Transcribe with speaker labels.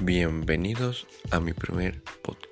Speaker 1: Bienvenidos a mi primer podcast.